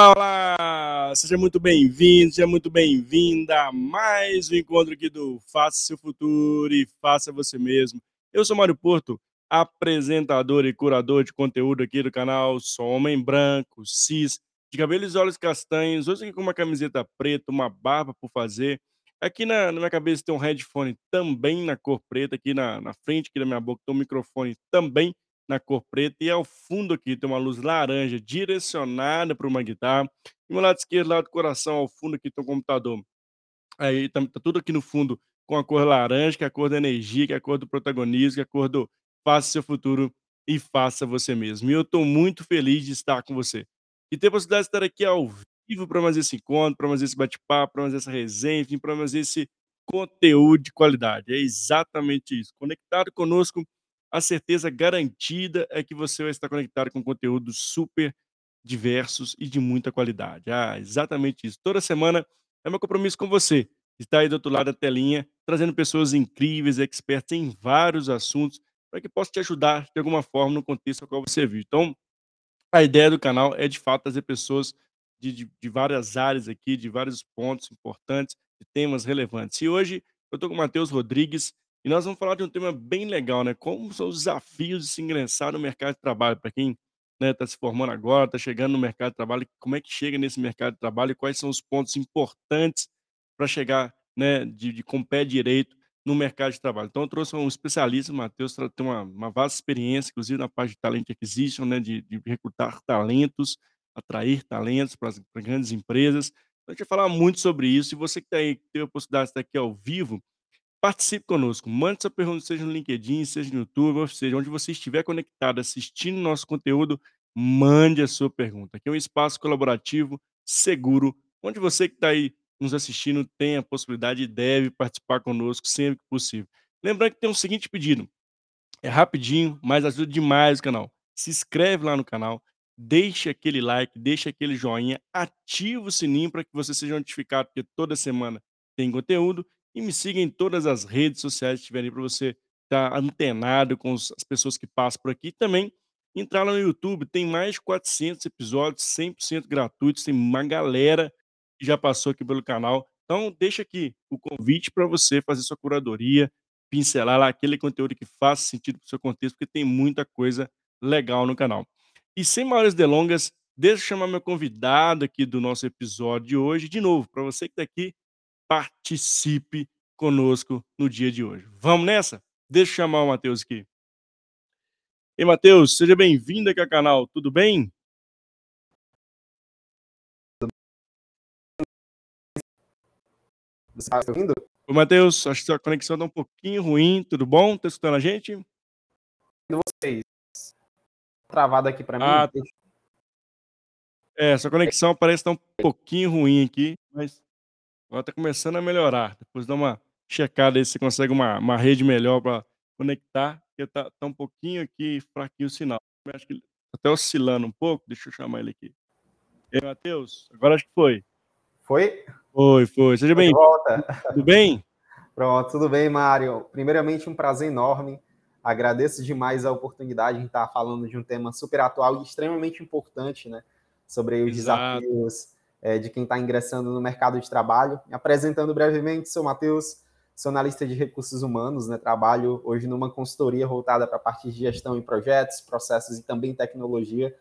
Olá! Seja muito bem-vindo, seja muito bem-vinda a mais um encontro aqui do Faça Seu Futuro e Faça Você Mesmo. Eu sou Mário Porto, apresentador e curador de conteúdo aqui do canal. Sou homem branco, cis, de cabelos e olhos castanhos, hoje aqui com uma camiseta preta, uma barba por fazer. Aqui na, na minha cabeça tem um headphone também na cor preta, aqui na, na frente aqui da minha boca tem um microfone também na cor preta e ao fundo aqui tem uma luz laranja direcionada para uma guitarra. E meu lado esquerdo, lado do coração, ao fundo aqui tem um computador. Aí tá, tá tudo aqui no fundo com a cor laranja, que é a cor da energia, que é a cor do protagonismo, que é a cor do faça seu futuro e faça você mesmo. E eu estou muito feliz de estar com você. E ter a possibilidade de estar aqui ao vivo para mais esse encontro, para mais esse bate-papo, para mais essa resenha, enfim, para mais esse conteúdo de qualidade. É exatamente isso. Conectado conosco a certeza garantida é que você vai estar conectado com conteúdos super diversos e de muita qualidade. Ah, exatamente isso. Toda semana é meu compromisso com você. Estar aí do outro lado da telinha, trazendo pessoas incríveis, expertas em vários assuntos, para que possa te ajudar de alguma forma no contexto ao qual você vive. Então, a ideia do canal é de fato trazer pessoas de, de, de várias áreas aqui, de vários pontos importantes, de temas relevantes. E hoje eu estou com o Matheus Rodrigues, e nós vamos falar de um tema bem legal, né? Como são os desafios de se ingressar no mercado de trabalho, para quem está se formando agora, está chegando no mercado de trabalho, como é que chega nesse mercado de trabalho e quais são os pontos importantes para chegar né, de, de, com pé direito no mercado de trabalho. Então, eu trouxe um especialista, o Matheus, tem uma, uma vasta experiência, inclusive na parte de talent acquisition, né, de, de recrutar talentos, atrair talentos para grandes empresas. Então, a gente vai falar muito sobre isso. E você que está aí, teve a possibilidade de estar aqui ao vivo, Participe conosco, mande sua pergunta, seja no LinkedIn, seja no YouTube, ou seja, onde você estiver conectado assistindo nosso conteúdo, mande a sua pergunta. Aqui é um espaço colaborativo, seguro, onde você que está aí nos assistindo tem a possibilidade e deve participar conosco sempre que possível. Lembrando que tem um seguinte pedido, é rapidinho, mas ajuda demais o canal. Se inscreve lá no canal, deixa aquele like, deixa aquele joinha, ativa o sininho para que você seja notificado, porque toda semana tem conteúdo e me siga em todas as redes sociais que estiverem para você estar antenado com as pessoas que passam por aqui. Também entrar lá no YouTube, tem mais de 400 episódios 100% gratuitos, tem uma galera que já passou aqui pelo canal. Então, deixa aqui o convite para você fazer sua curadoria, pincelar lá aquele conteúdo que faça sentido para o seu contexto, porque tem muita coisa legal no canal. E sem maiores delongas, deixa eu chamar meu convidado aqui do nosso episódio de hoje. De novo, para você que está aqui, participe conosco no dia de hoje. Vamos nessa? Deixa eu chamar o Matheus aqui. Ei, Matheus, seja bem-vindo aqui ao canal, tudo bem? Você está ouvindo? Ô, Matheus, acho que sua conexão está um pouquinho ruim, tudo bom? Está escutando a gente? Vocês. Travado aqui para mim. Ah, tá. É, sua conexão parece estar um pouquinho ruim aqui, mas Agora tá começando a melhorar. Depois dá uma checada aí se você consegue uma, uma rede melhor para conectar, porque tá, tá um pouquinho aqui fraquinho o sinal. Eu acho que ele tá até oscilando um pouco. Deixa eu chamar ele aqui. E aí, Matheus? Agora acho que foi. Foi? Foi, foi. Seja bem. Volta. Tudo bem? Pronto, tudo bem, Mário. Primeiramente, um prazer enorme. Agradeço demais a oportunidade de estar falando de um tema super atual e extremamente importante, né? Sobre os Exato. desafios é, de quem está ingressando no mercado de trabalho. Me apresentando brevemente, sou Matheus, sou analista de recursos humanos, né? trabalho hoje numa consultoria voltada para a parte de gestão em projetos, processos e também tecnologia.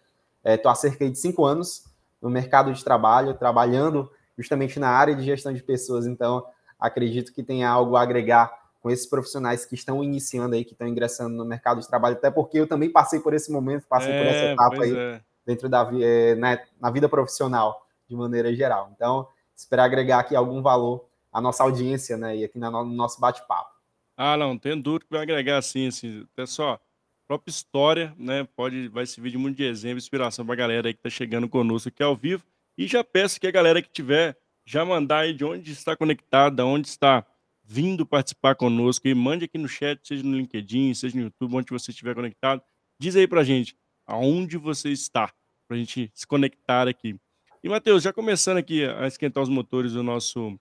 Estou é, há cerca de cinco anos no mercado de trabalho, trabalhando justamente na área de gestão de pessoas, então acredito que tem algo a agregar com esses profissionais que estão iniciando aí, que estão ingressando no mercado de trabalho, até porque eu também passei por esse momento, passei é, por essa é, etapa aí é. dentro da é, na, na vida profissional de maneira geral. Então, esperar agregar aqui algum valor à nossa audiência, né? E aqui no nosso bate-papo. Ah, não, tem dúvida que vai agregar sim, assim, até só própria história, né? Pode, vai servir de muito de exemplo, inspiração para a galera aí que está chegando conosco aqui ao vivo. E já peço que a galera que tiver já mandar aí de onde está conectada, onde está vindo participar conosco e mande aqui no chat, seja no LinkedIn, seja no YouTube, onde você estiver conectado. Diz aí pra gente aonde você está, pra gente se conectar aqui. E, Matheus, já começando aqui a esquentar os motores do nosso,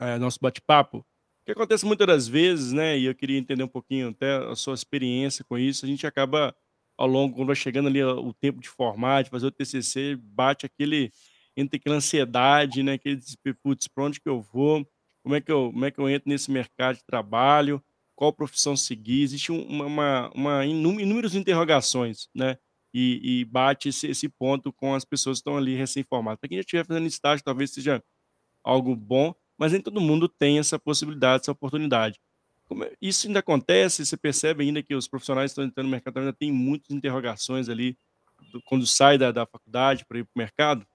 é, nosso bate-papo, o que acontece muitas das vezes, né, e eu queria entender um pouquinho até a sua experiência com isso, a gente acaba, ao longo, quando vai chegando ali o tempo de formar, de fazer o TCC, bate aquele entra aquela ansiedade, né, aquele "Putz, pra onde que eu vou? Como é que eu como é que eu entro nesse mercado de trabalho? Qual profissão seguir?". Existe um uma uma uma inú inúmeras interrogações, né, e e bate esse esse ponto com as pessoas que estão ali recém-formadas. Pra quem já estiver fazendo estágio, talvez seja algo bom, mas nem todo mundo tem essa possibilidade, essa oportunidade. Como é isso ainda acontece? Você percebe ainda que os profissionais que estão entrando no mercado ainda tem muitas interrogações ali, do quando sai da da faculdade para ir para o mercado?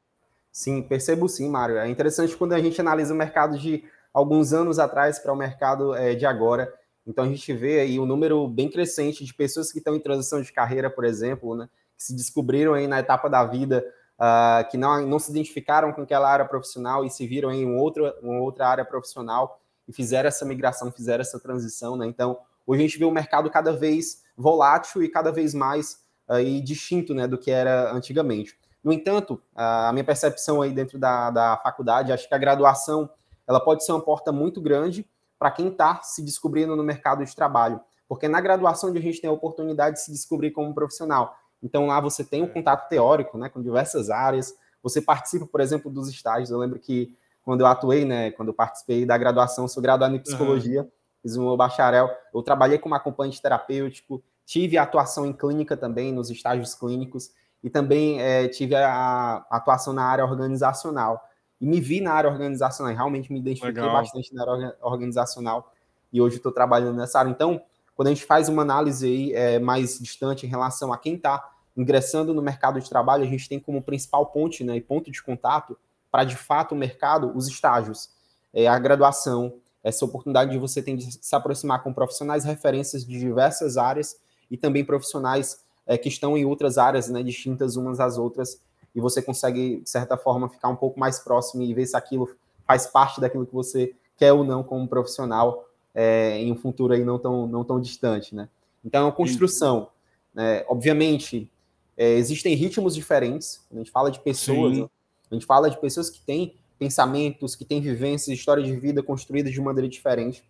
Sim, percebo sim, Mário. É interessante quando a gente analisa o mercado de alguns anos atrás para o mercado é, de agora. Então a gente vê aí um número bem crescente de pessoas que estão em transição de carreira, por exemplo, né, que se descobriram aí na etapa da vida uh, que não, não se identificaram com aquela área profissional e se viram em outro, uma outra área profissional e fizeram essa migração, fizeram essa transição, né? Então, hoje a gente vê um mercado cada vez volátil e cada vez mais aí distinto, né, do que era antigamente. No entanto, a minha percepção aí dentro da, da faculdade, acho que a graduação ela pode ser uma porta muito grande para quem está se descobrindo no mercado de trabalho, porque na graduação a gente tem a oportunidade de se descobrir como profissional. Então lá você tem um contato teórico, né, com diversas áreas. Você participa, por exemplo, dos estágios. Eu lembro que quando eu atuei, né, quando eu participei da graduação, sou graduado em psicologia, uhum. fiz um bacharel. Eu trabalhei como acompanhante terapêutico, tive atuação em clínica também, nos estágios clínicos e também é, tive a, a, atuação na área organizacional. E me vi na área organizacional, realmente me identifiquei Legal. bastante na área organizacional e hoje estou trabalhando nessa área. Então, quando a gente faz uma análise aí, é, mais distante em relação a quem está ingressando no mercado de trabalho, a gente tem como principal ponte né, e ponto de contato para, de fato, o mercado, os estágios, é, a graduação, essa oportunidade de você ter de se aproximar com profissionais referências de diversas áreas e também profissionais é, que estão em outras áreas, né, distintas umas às outras, e você consegue, de certa forma, ficar um pouco mais próximo e ver se aquilo faz parte daquilo que você quer ou não como profissional é, em um futuro aí não tão, não tão distante, né? Então, é uma construção. Né? Obviamente, é, existem ritmos diferentes, a gente fala de pessoas, Sim. a gente fala de pessoas que têm pensamentos, que têm vivências, histórias de vida construídas de maneira diferente.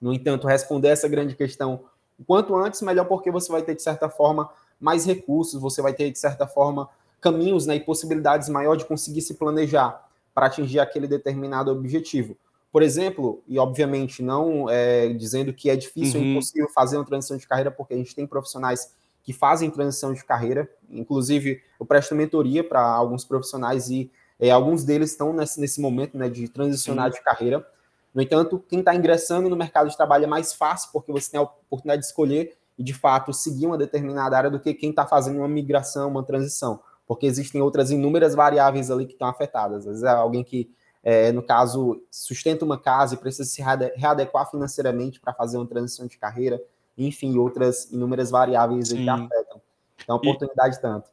No entanto, responder essa grande questão o quanto antes, melhor, porque você vai ter, de certa forma, mais recursos, você vai ter, de certa forma, caminhos né, e possibilidades maior de conseguir se planejar para atingir aquele determinado objetivo. Por exemplo, e obviamente não é, dizendo que é difícil uhum. ou impossível fazer uma transição de carreira, porque a gente tem profissionais que fazem transição de carreira, inclusive eu presto mentoria para alguns profissionais e é, alguns deles estão nesse, nesse momento né, de transicionar de carreira. No entanto, quem está ingressando no mercado de trabalho é mais fácil, porque você tem a oportunidade de escolher e, de fato, seguir uma determinada área do que quem está fazendo uma migração, uma transição, porque existem outras inúmeras variáveis ali que estão afetadas. Às vezes é alguém que, é, no caso, sustenta uma casa e precisa se readequar financeiramente para fazer uma transição de carreira, enfim, outras inúmeras variáveis que afetam. Então, oportunidade e, tanto.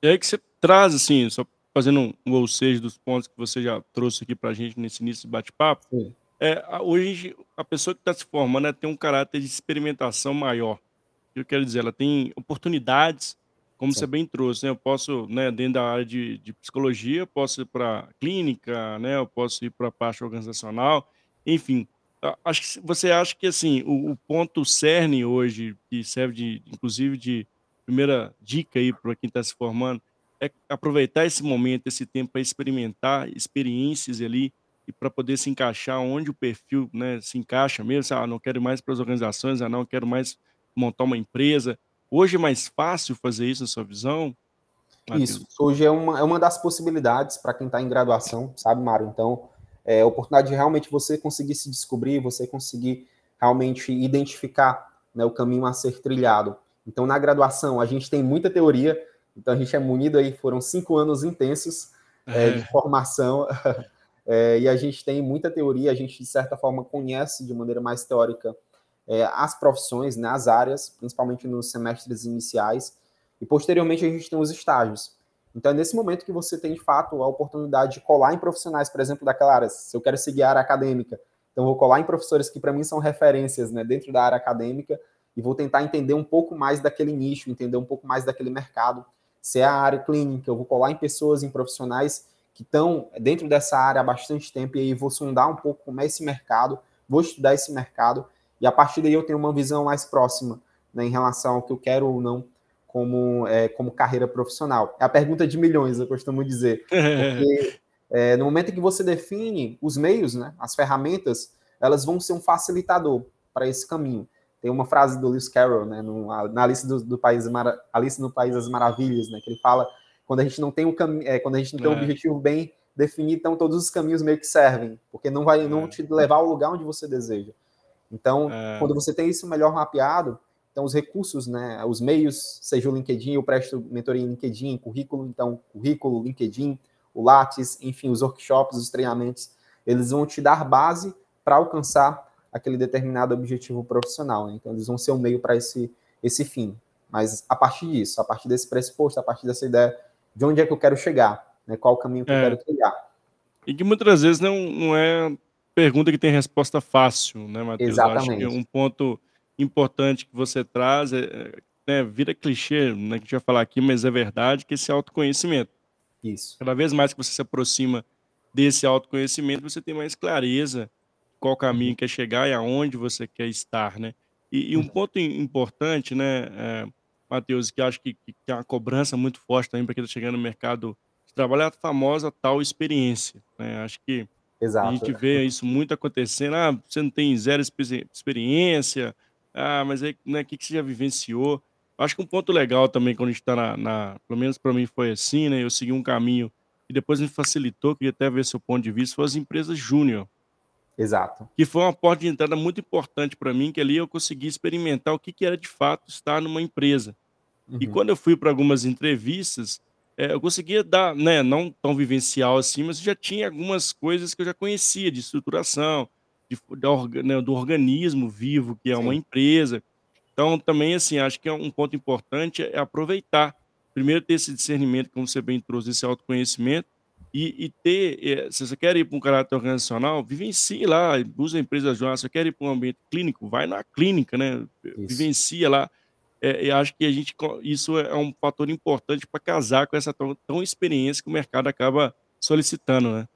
E aí que você traz, assim, só fazendo um, ou seja dos pontos que você já trouxe aqui para a gente nesse início de bate-papo, é, hoje, a pessoa que está se formando tem um caráter de experimentação maior. Eu quero dizer, ela tem oportunidades, como Sim. você bem trouxe, né? Eu posso, né, dentro da área de, de psicologia, posso ir para clínica, né? Eu posso ir para a parte organizacional, enfim. Acho que você acha que assim o, o ponto cerne hoje, que serve de, inclusive, de primeira dica aí para quem está se formando, é aproveitar esse momento, esse tempo para experimentar experiências ali e para poder se encaixar onde o perfil, né, se encaixa mesmo, ah, não quero mais para as organizações, ah, não quero mais montar uma empresa. Hoje é mais fácil fazer isso na sua visão? Isso, hoje é uma, é uma das possibilidades para quem está em graduação, sabe, Mário? Então, é a oportunidade de realmente você conseguir se descobrir, você conseguir realmente identificar né, o caminho a ser trilhado. Então, na graduação, a gente tem muita teoria, então a gente é munido aí, foram cinco anos intensos é. É, de formação É, e a gente tem muita teoria, a gente, de certa forma, conhece de maneira mais teórica é, as profissões, né, as áreas, principalmente nos semestres iniciais, e posteriormente a gente tem os estágios. Então é nesse momento que você tem, de fato, a oportunidade de colar em profissionais, por exemplo, daquela área. Se eu quero seguir a área acadêmica, então vou colar em professores que para mim são referências né, dentro da área acadêmica e vou tentar entender um pouco mais daquele nicho, entender um pouco mais daquele mercado. Se é a área clínica, eu vou colar em pessoas, em profissionais que estão dentro dessa área há bastante tempo, e aí vou sondar um pouco como é esse mercado, vou estudar esse mercado, e a partir daí eu tenho uma visão mais próxima né, em relação ao que eu quero ou não como, é, como carreira profissional? É a pergunta de milhões, eu costumo dizer. Porque é, no momento em que você define os meios, né, as ferramentas, elas vão ser um facilitador para esse caminho. Tem uma frase do Lewis Carroll, né, no, na Alice, do, do País, Alice no País das Maravilhas, né, que ele fala quando a gente não tem um caminho, é, quando a gente não tem um é. objetivo bem definido, então todos os caminhos meio que servem, porque não vai não é. te levar ao lugar onde você deseja. Então, é. quando você tem isso melhor mapeado, então os recursos, né, os meios, seja o LinkedIn, eu presto mentoria em LinkedIn, currículo, então currículo, LinkedIn, o Lattes, enfim, os workshops, os treinamentos, eles vão te dar base para alcançar aquele determinado objetivo profissional. Né? Então, eles vão ser um meio para esse, esse fim. Mas a partir disso, a partir desse pressuposto, a partir dessa ideia de onde é que eu quero chegar, né? qual o caminho que é. eu quero trilhar. E que muitas vezes não, não é pergunta que tem resposta fácil, né, Matheus? Exatamente. Eu acho que um ponto importante que você traz é, é né, vira clichê, né, que a gente vai falar aqui, mas é verdade que esse autoconhecimento. Isso. Cada vez mais que você se aproxima desse autoconhecimento, você tem mais clareza qual caminho uhum. quer chegar e aonde você quer estar, né? E, e um uhum. ponto importante, né, é, Matheus, que acho que, que é uma cobrança muito forte também para quem está chegando no mercado de trabalho, é a famosa tal experiência, né? Acho que Exato. a gente vê isso muito acontecendo, ah, você não tem zero experiência, ah, mas aí, né, o que, que você já vivenciou? Acho que um ponto legal também, quando a gente está na, na, Pelo menos para mim foi assim, né? Eu segui um caminho e depois me facilitou, queria até ver seu ponto de vista, foi as empresas júnior. Exato. Que foi uma porta de entrada muito importante para mim, que ali eu consegui experimentar o que, que era de fato estar numa empresa. Uhum. E quando eu fui para algumas entrevistas, é, eu conseguia dar, né, não tão vivencial assim, mas já tinha algumas coisas que eu já conhecia de estruturação, de, de, né, do organismo vivo que é Sim. uma empresa. Então, também, assim, acho que é um ponto importante é aproveitar. Primeiro, ter esse discernimento, como você bem trouxe, esse autoconhecimento, e, e ter, é, se você quer ir para um caráter organizacional, vivencie lá, usa a empresa junto. Se você quer ir para um ambiente clínico, vai na clínica, né? Isso. Vivencia lá. É, eu acho que a gente, isso é um fator importante para casar com essa tão, tão experiência que o mercado acaba solicitando, né?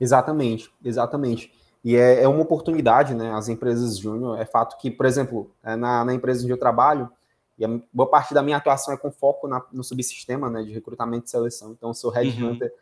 Exatamente, exatamente. E é, é uma oportunidade, né? As empresas júnior, é fato que, por exemplo, é na, na empresa onde eu trabalho, e a boa parte da minha atuação é com foco na, no subsistema né, de recrutamento e seleção. Então, eu sou headhunter.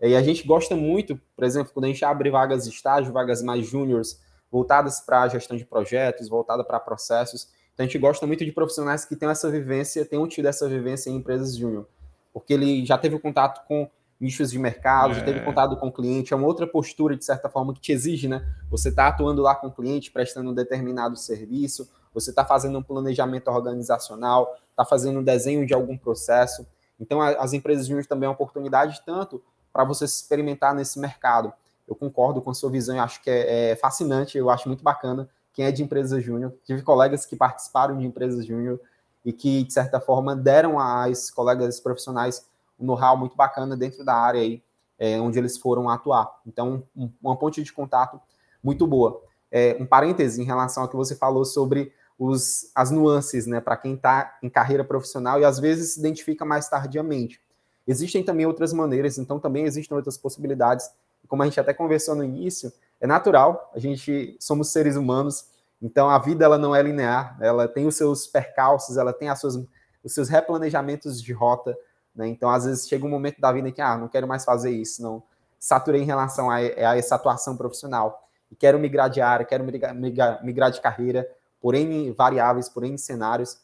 Uhum. E a gente gosta muito, por exemplo, quando a gente abre vagas de estágio, vagas mais júniores, voltadas para a gestão de projetos, voltada para processos. Então, a gente gosta muito de profissionais que têm essa vivência, tenham tido essa vivência em empresas júnior. Porque ele já teve contato com nichos de mercado, é. já teve é. contato com o cliente, é uma outra postura, de certa forma, que te exige, né? Você está atuando lá com o cliente, prestando um determinado serviço, você está fazendo um planejamento organizacional, está fazendo um desenho de algum processo. Então, as empresas júnior também é uma oportunidade tanto para você se experimentar nesse mercado. Eu concordo com a sua visão, eu acho que é, é fascinante, eu acho muito bacana quem é de empresa júnior. Tive colegas que participaram de empresas júnior e que, de certa forma, deram esses colegas profissionais um know-how muito bacana dentro da área aí, é, onde eles foram atuar. Então, um, uma ponte de contato muito boa. É, um parêntese em relação ao que você falou sobre os, as nuances, né, para quem está em carreira profissional e às vezes se identifica mais tardiamente. Existem também outras maneiras, então também existem outras possibilidades. Como a gente até conversou no início, é natural, a gente somos seres humanos, então a vida ela não é linear, ela tem os seus percalços, ela tem as suas, os seus replanejamentos de rota, né? Então, às vezes, chega um momento da vida em que, ah, não quero mais fazer isso, não saturei em relação a, a essa atuação profissional e quero migrar de área, quero migrar, migrar, migrar de carreira por N variáveis, por N cenários.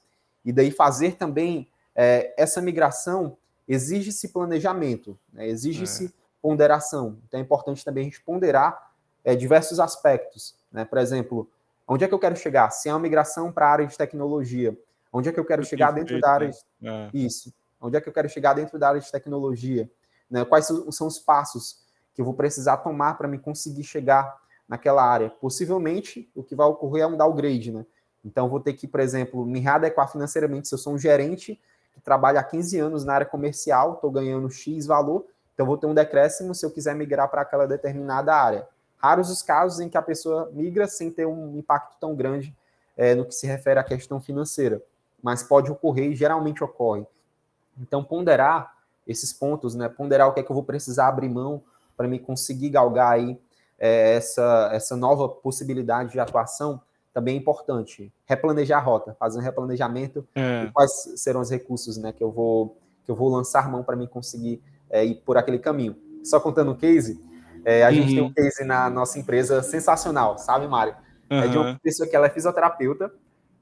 E daí fazer também é, essa migração exige-se planejamento, né? exige-se é. ponderação. Então é importante também a gente ponderar é, diversos aspectos. Né? Por exemplo, onde é que eu quero chegar? Se é uma migração para a área de tecnologia, onde é que eu quero chegar dentro da área. Né? Isso. Onde é que eu quero chegar dentro da área de tecnologia? Né? Quais são os passos que eu vou precisar tomar para me conseguir chegar naquela área? Possivelmente, o que vai ocorrer é um downgrade, né? Então, vou ter que, por exemplo, me readequar financeiramente. Se eu sou um gerente que trabalha há 15 anos na área comercial, estou ganhando X valor, então vou ter um decréscimo se eu quiser migrar para aquela determinada área. Raros os casos em que a pessoa migra sem ter um impacto tão grande é, no que se refere à questão financeira, mas pode ocorrer e geralmente ocorre. Então, ponderar esses pontos, né? Ponderar o que é que eu vou precisar abrir mão para me conseguir galgar aí é, essa, essa nova possibilidade de atuação também é importante. Replanejar a rota, fazer um replanejamento é. de quais serão os recursos né, que, eu vou, que eu vou lançar mão para mim conseguir é, ir por aquele caminho. Só contando um case, é, a uhum. gente tem um uhum. case na nossa empresa sensacional, sabe, Mário? Uhum. É de uma pessoa que ela é fisioterapeuta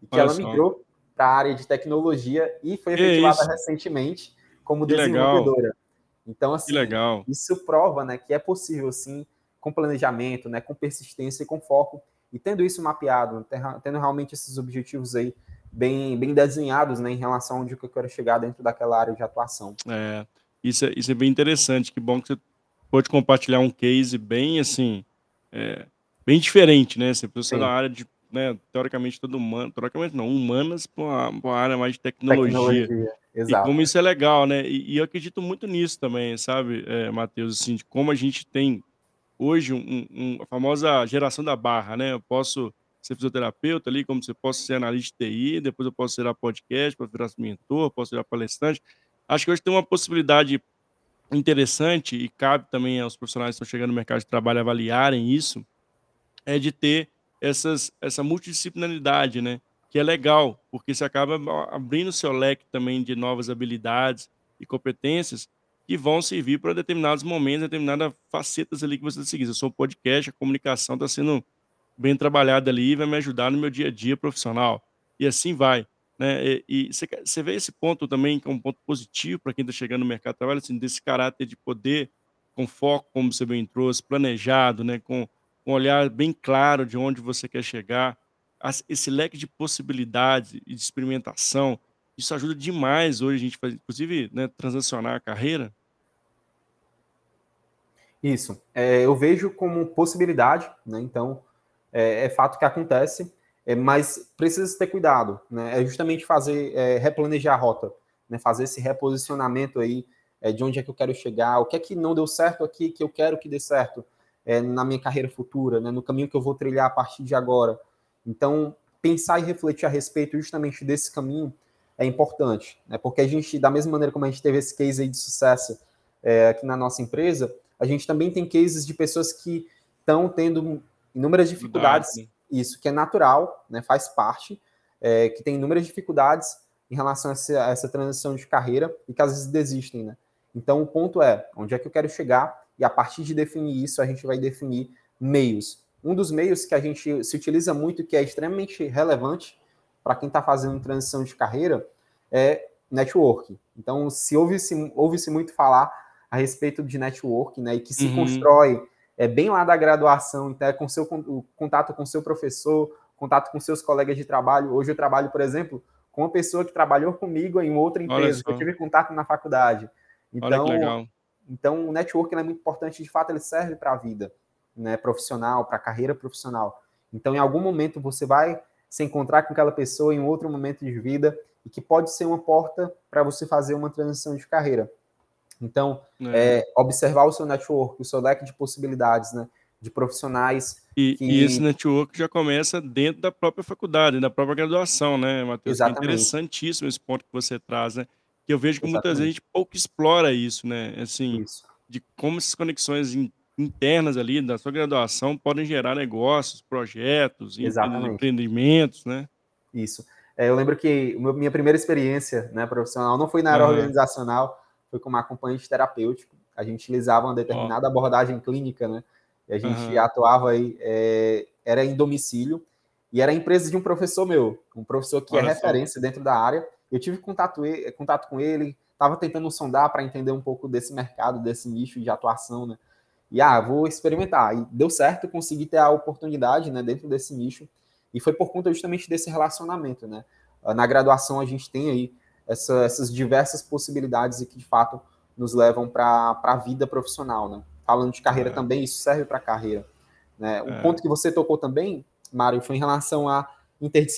e que Olha ela migrou para a área de tecnologia e foi efetivada recentemente como que desenvolvedora. Legal. Então, assim, isso prova né, que é possível, sim, com planejamento, né, com persistência e com foco, e tendo isso mapeado, tendo realmente esses objetivos aí bem, bem desenhados né, em relação a onde eu quero chegar dentro daquela área de atuação. É, isso é, isso é bem interessante, que bom que você pode compartilhar um case bem assim, é, bem diferente, né? Você precisa da área de, né, teoricamente todo humano, teoricamente não, humanas para uma, área mais de tecnologia. tecnologia. Exato. E como isso é legal, né? E, e eu acredito muito nisso também, sabe, é, Matheus, assim, de como a gente tem hoje um, um, a famosa geração da barra, né? Eu posso ser fisioterapeuta ali, como você posso ser analista de TI, depois eu posso ser podcast, posso virar mentor, posso virar palestrante. Acho que hoje tem uma possibilidade interessante e cabe também aos profissionais que estão chegando no mercado de trabalho avaliarem isso, é de ter essas, essa multidisciplinaridade, né? Que é legal, porque você acaba abrindo seu leque também de novas habilidades e competências que vão servir para determinados momentos, determinadas facetas ali que você seguir. Eu sou um podcast, a comunicação está sendo bem trabalhada ali e vai me ajudar no meu dia a dia profissional. E assim vai. Né? E, você vê esse ponto também, que é um ponto positivo para quem está chegando no mercado de trabalho, assim, desse caráter de poder, com foco, como você bem trouxe, planejado, né? com, com um olhar bem claro de onde você quer chegar, esse leque de possibilidades e de experimentação, isso ajuda demais hoje a gente faz, inclusive, né, transacionar a carreira. Isso, é, eu vejo como possibilidade, né? Então, é, é fato que acontece é, mas precisa ter cuidado, né? É justamente fazer, é, replanejar a rota, né? Fazer esse reposicionamento aí é, de onde é que eu quero chegar, o que é que não deu certo aqui que eu quero que dê certo é, na minha carreira futura, né? No caminho que eu vou trilhar a partir de agora. Então, pensar e refletir a respeito justamente desse caminho é importante, né? Porque a gente, da mesma maneira como a gente teve esse case aí de sucesso é, aqui na nossa empresa, a gente também tem cases de pessoas que estão tendo inúmeras dificuldades. Verdade isso que é natural, né, faz parte, é, que tem inúmeras dificuldades em relação a essa, a essa, transição de carreira e que às vezes desistem, né? Então o ponto é onde é que eu quero chegar e a partir de definir isso a gente vai definir meios. Um dos meios que a gente se utiliza muito que é extremamente relevante para quem está fazendo transição de carreira é network. Então se ouve-se ouve -se muito falar a respeito de network, né, e que se uhum. constrói é bem lá da graduação, então é com seu o contato com seu professor, contato com seus colegas de trabalho. Hoje eu trabalho, por exemplo, com uma pessoa que trabalhou comigo em outra empresa, que eu tive contato na faculdade. Então, então o network é muito importante, de fato ele serve para a vida, né, profissional, para a carreira profissional. Então, em algum momento você vai se encontrar com aquela pessoa em outro momento de vida e que pode ser uma porta para você fazer uma transição de carreira. Então, é. É, observar o seu network, o seu leque de possibilidades, né? De profissionais. E, que... e, esse network já começa dentro da própria faculdade, da própria graduação, né, Matheus? É interessantíssimo esse ponto que você traz, né? Que eu vejo que Exatamente. muitas vezes a gente pouco explora isso, né? Assim, isso. de como essas conexões internas ali da sua graduação podem gerar negócios, projetos, Exatamente. empreendimentos, né? Isso. É, eu lembro que minha primeira experiência né, profissional não foi na área uhum. organizacional, foi como acompanhante terapêutico. A gente utilizava uma determinada oh. abordagem clínica, né? E a gente uhum. atuava aí, é, era em domicílio, e era a empresa de um professor meu, um professor que é Olha é referência só. dentro da área. Eu tive contato, contato com ele, estava tentando sondar para entender um pouco desse mercado, desse nicho de atuação, né? E ah, vou experimentar. E deu certo, consegui ter a oportunidade, né, dentro desse nicho. E foi por conta justamente desse relacionamento, né? Na graduação a gente tem aí essa, essas diversas possibilidades e que de fato nos levam para a vida profissional, né? Falando de carreira é. também, isso serve para carreira. Né? O é. ponto que você tocou também, Mário, foi em relação à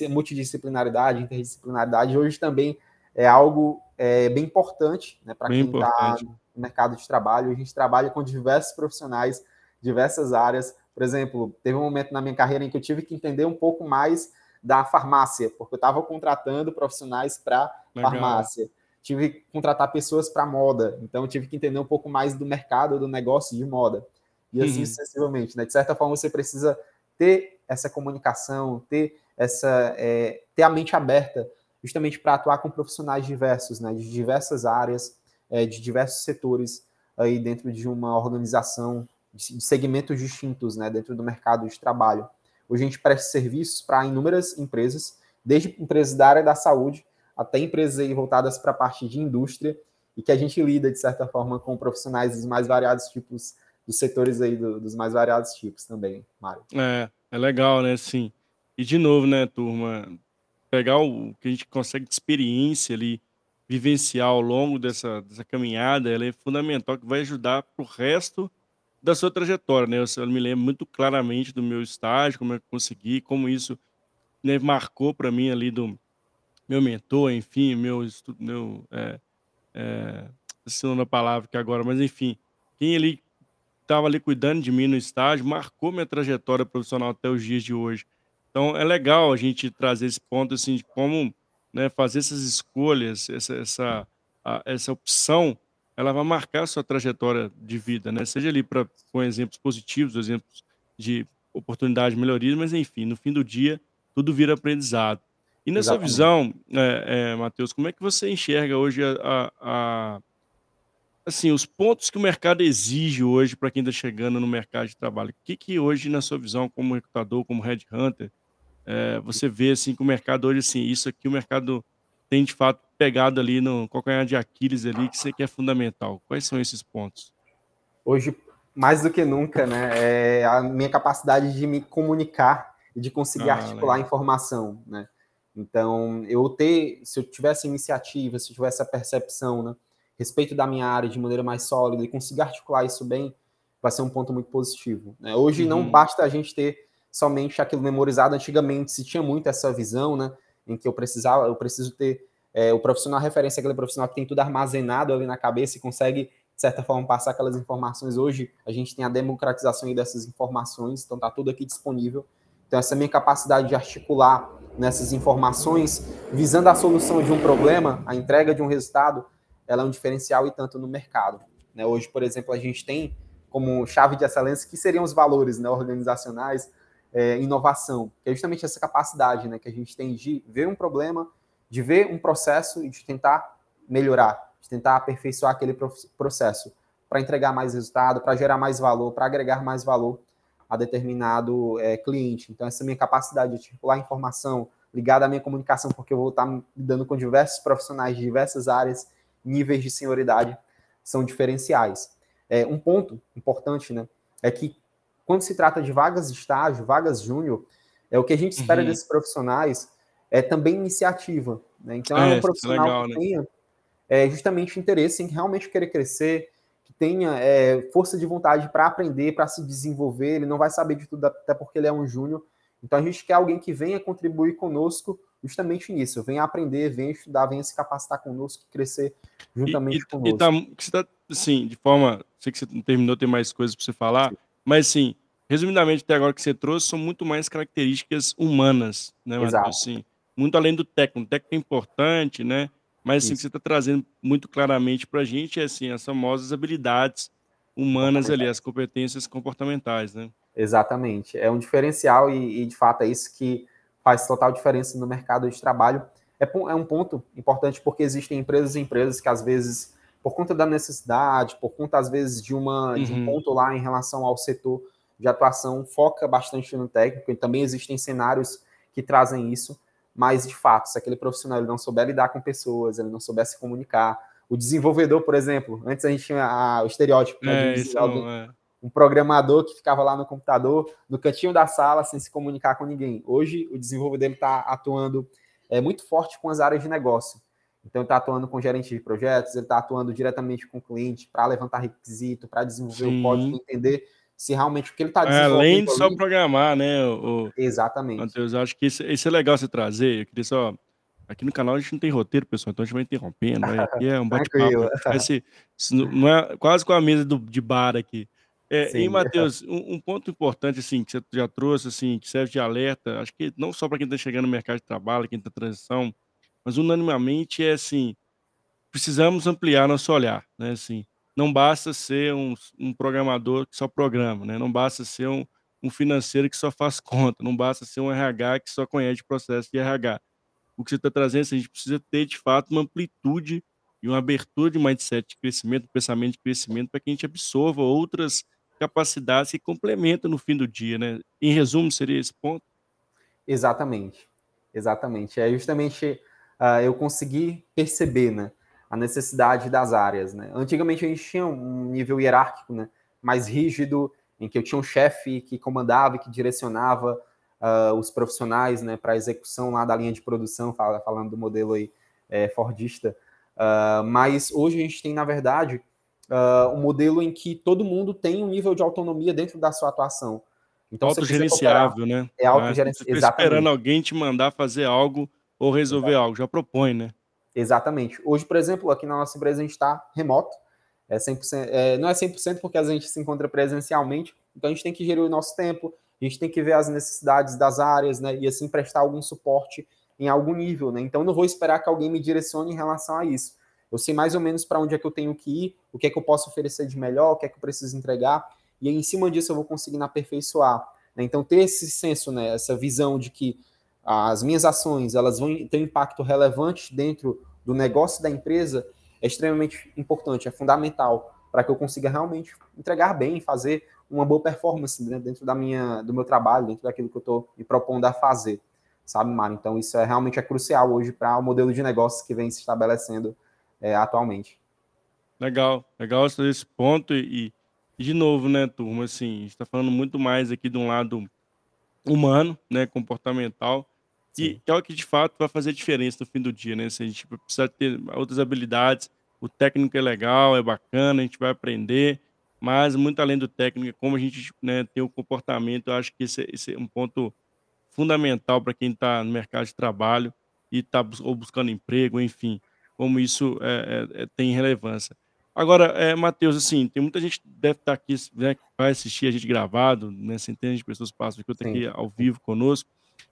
multidisciplinaridade, interdisciplinaridade. Hoje também é algo é, bem importante né, para quem está no mercado de trabalho. A gente trabalha com diversos profissionais, diversas áreas. Por exemplo, teve um momento na minha carreira em que eu tive que entender um pouco mais da farmácia, porque eu estava contratando profissionais para farmácia. Tive que contratar pessoas para moda, então tive que entender um pouco mais do mercado, do negócio de moda. E assim uhum. sucessivamente. Né? De certa forma, você precisa ter essa comunicação, ter essa é, ter a mente aberta justamente para atuar com profissionais diversos, né, de diversas áreas, é, de diversos setores aí dentro de uma organização de segmentos distintos, né, dentro do mercado de trabalho. Hoje a gente presta serviços para inúmeras empresas, desde empresas da área da saúde até empresas aí voltadas para a parte de indústria e que a gente lida de certa forma com profissionais dos mais variados tipos, dos setores aí do, dos mais variados tipos também, Mário. É, é legal, né? Sim. E de novo, né, turma, pegar o que a gente consegue de experiência ali, vivenciar ao longo dessa, dessa caminhada, ela é fundamental, que vai ajudar para o resto da sua trajetória, né? Eu, eu, me lembro muito claramente do meu estágio, como eu consegui, como isso né, marcou para mim ali do meu mentor, enfim, meu, meu é, é, a palavra que agora, mas enfim, quem ele estava ali cuidando de mim no estágio marcou minha trajetória profissional até os dias de hoje. Então é legal a gente trazer esse ponto assim de como né, fazer essas escolhas, essa, essa, a, essa opção, ela vai marcar a sua trajetória de vida, né? Seja ali para com exemplos positivos, exemplos de oportunidade de melhoria, mas enfim, no fim do dia tudo vira aprendizado. E na Exatamente. sua visão, é, é, Matheus, como é que você enxerga hoje a, a, a assim, os pontos que o mercado exige hoje para quem está chegando no mercado de trabalho? O que, que hoje, na sua visão, como recrutador, como headhunter, é, você vê assim que o mercado hoje, assim, isso aqui o mercado tem de fato pegado ali no calcanhar de Aquiles ali, que você quer fundamental. Quais são esses pontos? Hoje, mais do que nunca, né, é a minha capacidade de me comunicar e de conseguir ah, articular legal. informação, né? Então, eu ter, se eu tivesse iniciativa, se eu tivesse a percepção, né, respeito da minha área de maneira mais sólida e conseguir articular isso bem, vai ser um ponto muito positivo. Né? Hoje uhum. não basta a gente ter somente aquilo memorizado. Antigamente se tinha muito essa visão, né, em que eu precisava, eu preciso ter é, o profissional referência, aquele profissional que tem tudo armazenado ali na cabeça e consegue de certa forma passar aquelas informações. Hoje a gente tem a democratização dessas informações, então está tudo aqui disponível. Então essa minha capacidade de articular nessas informações, visando a solução de um problema, a entrega de um resultado, ela é um diferencial e tanto no mercado. Né? Hoje, por exemplo, a gente tem como chave de excelência que seriam os valores né, organizacionais, é, inovação, que é justamente essa capacidade né, que a gente tem de ver um problema, de ver um processo e de tentar melhorar, de tentar aperfeiçoar aquele processo para entregar mais resultado, para gerar mais valor, para agregar mais valor a determinado é, cliente. Então, essa minha capacidade de circular informação ligada à minha comunicação, porque eu vou estar lidando com diversos profissionais de diversas áreas, níveis de senioridade, são diferenciais. É, um ponto importante, né, é que quando se trata de vagas de estágio, vagas júnior, é o que a gente espera uhum. desses profissionais é também iniciativa. Né? Então, é, é um é profissional legal, que né? tenha é, justamente interesse em realmente querer crescer, tenha é, força de vontade para aprender, para se desenvolver, ele não vai saber de tudo, até porque ele é um júnior. Então a gente quer alguém que venha contribuir conosco justamente nisso, venha aprender, venha estudar, venha se capacitar conosco, crescer juntamente e, conosco. E tá, você tá, assim, de forma, sei que você não terminou, tem mais coisas para você falar, Sim. mas assim, resumidamente até agora que você trouxe são muito mais características humanas, né, Exato. assim, muito além do técnico, o técnico é importante, né, mas assim, que você está trazendo muito claramente para a gente é assim, as famosas habilidades humanas ali, as competências comportamentais, né? Exatamente. É um diferencial e, e, de fato é isso que faz total diferença no mercado de trabalho. É, é um ponto importante porque existem empresas e empresas que às vezes, por conta da necessidade, por conta às vezes de, uma, uhum. de um uhum. ponto lá em relação ao setor de atuação, foca bastante no técnico e também existem cenários que trazem isso mas de fato, se aquele profissional ele não souber lidar com pessoas, ele não souber se comunicar, o desenvolvedor, por exemplo, antes a gente tinha a, o estereótipo né, é, de não, é. um programador que ficava lá no computador, no cantinho da sala, sem se comunicar com ninguém. Hoje, o desenvolvedor está atuando é, muito forte com as áreas de negócio. Então, está atuando com gerente de projetos, ele está atuando diretamente com o cliente para levantar requisito, para desenvolver Sim. o código, entender se realmente o que ele está desenvolvendo. Além de só programar, né? O, Exatamente. Matheus, eu acho que isso, isso, é legal você trazer. Eu queria só. Aqui no canal a gente não tem roteiro, pessoal, então a gente vai interrompendo. Né? Aqui é um bate-papo. não é quase com a mesa do, de bar aqui. É, e, Matheus, um, um, ponto importante assim, que você já trouxe, assim, que serve de alerta, acho que não só para quem está chegando no mercado de trabalho, quem está em transição, mas unanimamente é assim: precisamos ampliar nosso olhar, né? Assim, não basta ser um, um programador que só programa, né? Não basta ser um, um financeiro que só faz conta, não basta ser um RH que só conhece processo de RH. O que você está trazendo, assim, a gente precisa ter de fato uma amplitude e uma abertura de mindset de crescimento, pensamento de crescimento, para que a gente absorva outras capacidades que complementam no fim do dia, né? Em resumo, seria esse ponto? Exatamente, exatamente. É justamente uh, eu consegui perceber, né, a necessidade das áreas, né? Antigamente a gente tinha um nível hierárquico, né, mais rígido, em que eu tinha um chefe que comandava e que direcionava uh, os profissionais, né, para a execução lá da linha de produção, falando do modelo aí é, Fordista. Uh, mas hoje a gente tem, na verdade, uh, um modelo em que todo mundo tem um nível de autonomia dentro da sua atuação. Então, autogerenciável, né? É autogerenciável. Você está esperando alguém te mandar fazer algo ou resolver Exato. algo, já propõe, né? Exatamente. Hoje, por exemplo, aqui na nossa empresa a gente está remoto, é 100%, é, não é 100% porque a gente se encontra presencialmente, então a gente tem que gerir o nosso tempo, a gente tem que ver as necessidades das áreas, né, e assim prestar algum suporte em algum nível, né? Então não vou esperar que alguém me direcione em relação a isso. Eu sei mais ou menos para onde é que eu tenho que ir, o que é que eu posso oferecer de melhor, o que é que eu preciso entregar, e aí, em cima disso eu vou conseguindo aperfeiçoar. Né? Então ter esse senso, né, essa visão de que as minhas ações elas vão ter um impacto relevante dentro do negócio da empresa é extremamente importante, é fundamental para que eu consiga realmente entregar bem, fazer uma boa performance né, dentro da minha, do meu trabalho, dentro daquilo que eu estou me propondo a fazer, sabe, Mário? Então, isso é realmente é crucial hoje para o modelo de negócio que vem se estabelecendo é, atualmente. Legal, legal esse ponto e, e, de novo, né, turma, assim, está falando muito mais aqui de um lado humano, né, comportamental, e que é o que de fato vai fazer diferença no fim do dia, né? Se a gente precisa ter outras habilidades, o técnico é legal, é bacana, a gente vai aprender, mas muito além do técnico, é como a gente né, tem o comportamento, eu acho que esse, esse é um ponto fundamental para quem está no mercado de trabalho e está ou buscando emprego, enfim, como isso é, é, é, tem relevância. Agora, é, Matheus, assim, tem muita gente que deve estar tá aqui, né, que vai assistir a gente gravado, né, centenas de pessoas passam aqui, eu estou aqui ao vivo conosco,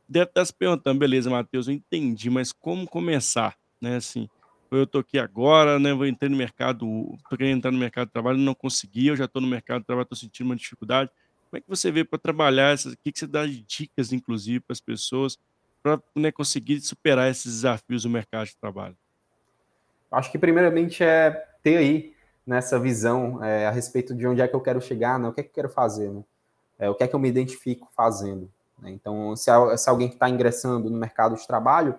deve estar se perguntando, beleza, Matheus, eu entendi, mas como começar? Né, assim, eu estou aqui agora, né, vou entrar no mercado, estou querendo entrar no mercado de trabalho, não consegui, eu já estou no mercado de trabalho, estou sentindo uma dificuldade. Como é que você vê para trabalhar essas, o que, que você dá de dicas, inclusive, para as pessoas, para né, conseguir superar esses desafios do mercado de trabalho? Acho que primeiramente é ter aí nessa visão é, a respeito de onde é que eu quero chegar, né? o que é que eu quero fazer, né? é, o que é que eu me identifico fazendo. Né? Então, se, se alguém que está ingressando no mercado de trabalho,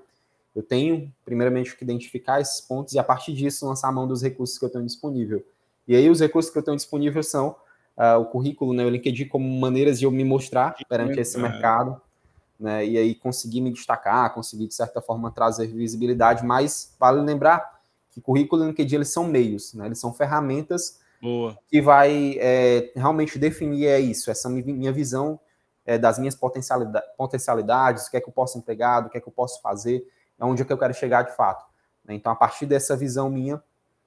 eu tenho, primeiramente, que identificar esses pontos e, a partir disso, lançar a mão dos recursos que eu tenho disponível. E aí, os recursos que eu tenho disponível são uh, o currículo, né, o LinkedIn, como maneiras de eu me mostrar perante esse mercado, né, e aí conseguir me destacar, conseguir, de certa forma, trazer visibilidade. Mas vale lembrar que currículo e LinkedIn, eles são meios, né, eles são ferramentas Boa. que vai é, realmente definir é isso, essa minha visão é, das minhas potencialidades, potencialidades, o que é que eu posso entregar, o que é que eu posso fazer, é onde é que eu quero chegar de fato. Né? Então, a partir dessa visão minha,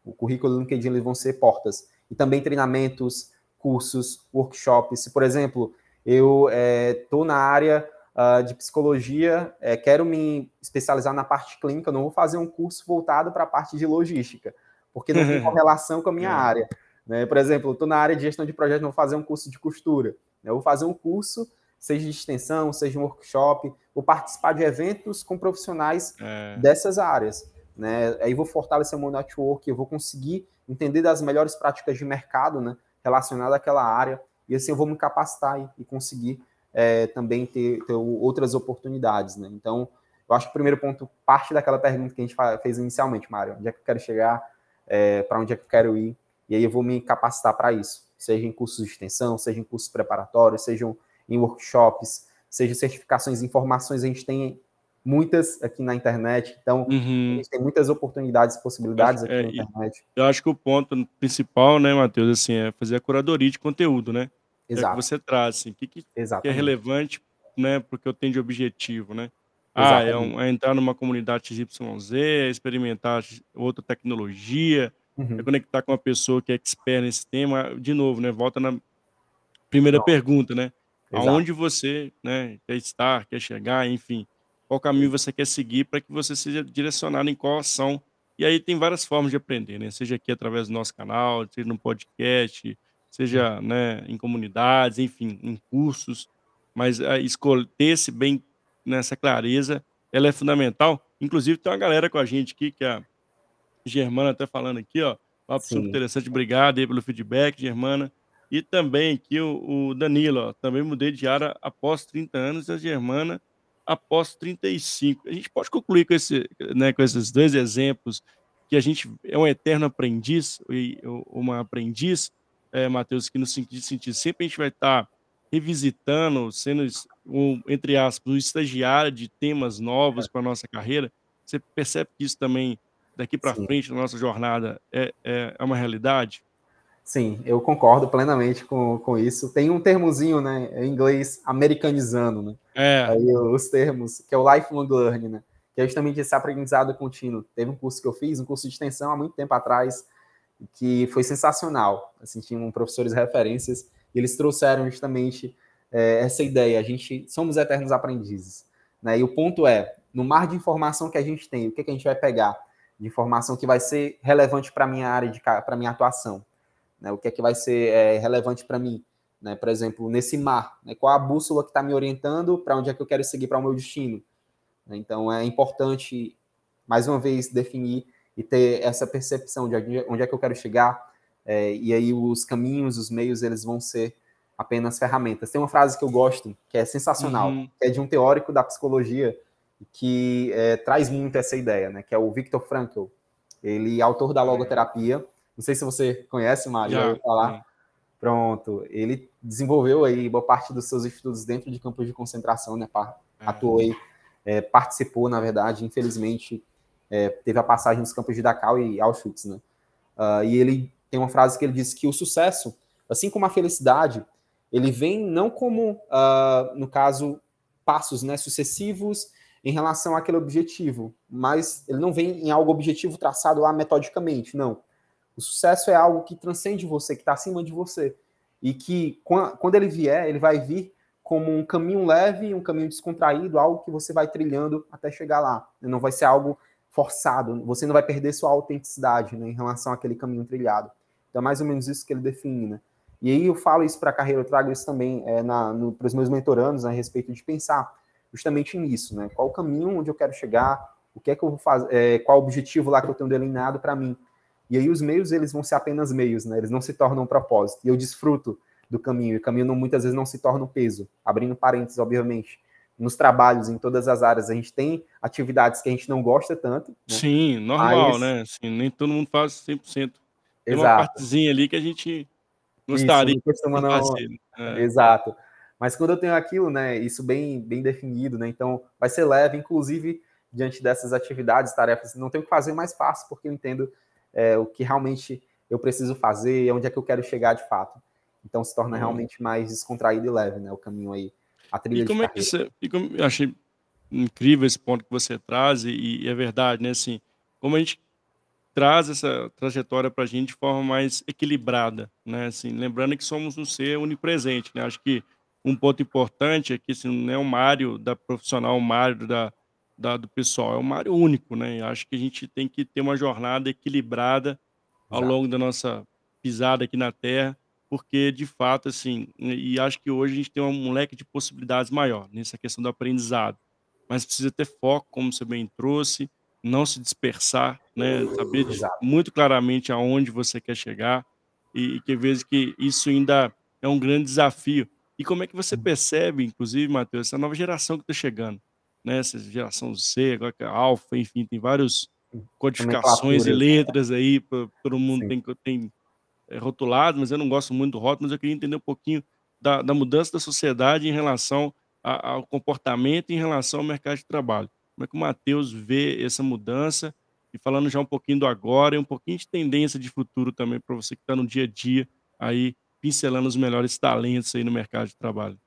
o currículo do LinkedIn eles vão ser portas. E também treinamentos, cursos, workshops. Se, por exemplo, eu estou é, na área uh, de psicologia, é, quero me especializar na parte clínica, não vou fazer um curso voltado para a parte de logística, porque não tem correlação com a minha é. área. Né? Por exemplo, estou na área de gestão de projetos, não vou fazer um curso de costura. Né? Eu vou fazer um curso seja de extensão, seja um workshop, ou participar de eventos com profissionais é. dessas áreas. Né? Aí vou fortalecer o meu network, eu vou conseguir entender das melhores práticas de mercado né, relacionadas àquela área, e assim eu vou me capacitar e, e conseguir é, também ter, ter, outras oportunidades. Né? Então, eu acho que o primeiro ponto parte daquela pergunta que a gente fez inicialmente, Mário, onde é que eu quero chegar, é, para onde é que eu quero ir, e aí eu vou me capacitar para isso, seja em cursos de extensão, seja em cursos preparatórios, sejam em workshops, seja certificações, informações, a gente tem muitas aqui na internet, então uhum. a gente tem muitas oportunidades, possibilidades aqui é, na internet. Eu acho que o ponto principal, né, Matheus, assim, é fazer a curadoria de conteúdo, né? Exato. É que você traz, assim, o que, que, que, é relevante, né, porque eu tenho de objetivo, né? Ah, é, um, é, entrar numa comunidade XYZ, é experimentar outra tecnologia, uhum. é conectar com uma pessoa que é expert nesse tema. De novo, né? Volta na primeira Não. pergunta, né? Exato. aonde você né, quer estar, quer chegar, enfim, qual caminho você quer seguir para que você seja direcionado em qual ação. E aí tem várias formas de aprender, né? Seja aqui através do nosso canal, seja no podcast, seja né, em comunidades, enfim, em cursos, mas a escolher ter-se bem nessa clareza, ela é fundamental. Inclusive, tem uma galera com a gente aqui, que a Germana até falando aqui, ó, papo super interessante, obrigado aí pelo feedback, Germana. E também aqui o, o Danilo, ó, também mudei de área após 30 anos, e a Germana após 35. A gente pode concluir com, esse, né, com esses dois exemplos que a gente é um eterno aprendiz, e uma aprendiz, é, Matheus, que no sentido, sempre a gente vai estar revisitando, sendo, um, entre aspas, um estagiário de temas novos para a nossa carreira. Você percebe que isso também, daqui para frente, na nossa jornada, é, é, é uma realidade? Sim, eu concordo plenamente com, com isso. Tem um termozinho, né, em inglês, americanizando, né? É. Aí os termos, que é o lifelong learning, né? Que é justamente esse aprendizado contínuo. Teve um curso que eu fiz, um curso de extensão há muito tempo atrás, que foi sensacional. Assim, tinham professores referências e eles trouxeram justamente é, essa ideia. A gente somos eternos aprendizes, né? E o ponto é, no mar de informação que a gente tem, o que, que a gente vai pegar de informação que vai ser relevante para minha área de para minha atuação? Né? O que é que vai ser é, relevante para mim? Né? Por exemplo, nesse mar, né? qual a bússola que está me orientando para onde é que eu quero seguir para o meu destino? Né? Então é importante, mais uma vez, definir e ter essa percepção de onde é que eu quero chegar, é, e aí os caminhos, os meios, eles vão ser apenas ferramentas. Tem uma frase que eu gosto, que é sensacional, uhum. que é de um teórico da psicologia que é, traz muito essa ideia, né? Que é o Viktor Frankl. Ele é autor da logoterapia, não sei se você conhece, Mário, já falar. Pronto, ele desenvolveu aí boa parte dos seus estudos dentro de campos de concentração, né? É. Atuou aí, é, participou, na verdade, infelizmente, é, teve a passagem nos campos de Dachau e Auschwitz, né? Uh, e ele tem uma frase que ele diz que o sucesso, assim como a felicidade, ele vem não como, uh, no caso, passos né, sucessivos em relação àquele objetivo, mas ele não vem em algo objetivo traçado lá metodicamente, não. O sucesso é algo que transcende você, que está acima de você. E que quando ele vier, ele vai vir como um caminho leve, um caminho descontraído, algo que você vai trilhando até chegar lá. Não vai ser algo forçado, você não vai perder sua autenticidade né, em relação àquele caminho trilhado. Então é mais ou menos isso que ele define. Né? E aí eu falo isso para a carreira, eu trago isso também é, para os meus mentorandos né, a respeito de pensar justamente nisso, né? Qual o caminho onde eu quero chegar, o que é que eu vou fazer, é, qual o objetivo lá que eu tenho delineado para mim. E aí os meios, eles vão ser apenas meios, né? Eles não se tornam um propósito. E eu desfruto do caminho. E o caminho não, muitas vezes não se torna um peso. Abrindo parênteses, obviamente. Nos trabalhos, em todas as áreas, a gente tem atividades que a gente não gosta tanto. Né? Sim, normal, Mas... né? Assim, nem todo mundo faz 100%. Tem Exato. uma partezinha ali que a gente gostaria isso, não de fazer. Não... É. Exato. Mas quando eu tenho aquilo, né, isso bem, bem definido, né, então vai ser leve, inclusive diante dessas atividades, tarefas, não tenho que fazer mais fácil, porque eu entendo é, o que realmente eu preciso fazer, onde é que eu quero chegar de fato. Então se torna uhum. realmente mais descontraído e leve, né? O caminho aí, a trilha e como é que você, e como, eu achei incrível esse ponto que você traz, e, e é verdade, né? Assim, como a gente traz essa trajetória para a gente de forma mais equilibrada, né? Assim, lembrando que somos um ser onipresente, né? Acho que um ponto importante é que assim, não é o Mário da profissional, o Mário da, da, do pessoal. É um Mário único, né? Eu acho que a gente tem que ter uma jornada equilibrada ao Exato. longo da nossa pisada aqui na Terra, porque de fato, assim, e acho que hoje a gente tem um leque de possibilidades maior nessa questão do aprendizado. Mas precisa ter foco, como você bem trouxe, não se dispersar, né? Saber muito claramente aonde você quer chegar e, e que vezes que isso ainda é um grande desafio. E como é que você percebe, inclusive, Matheus, essa nova geração que está chegando? Né? Essa geração Z, agora que é Alpha, enfim, tem várias codificações e letras aí, pra, todo mundo Sim. tem, tem é, rotulado, mas eu não gosto muito do rótulo, mas eu queria entender um pouquinho da, da mudança da sociedade em relação a, ao comportamento em relação ao mercado de trabalho. Como é que o Matheus vê essa mudança? E falando já um pouquinho do agora e um pouquinho de tendência de futuro também para você que está no dia a dia aí pincelando os melhores talentos aí no mercado de trabalho.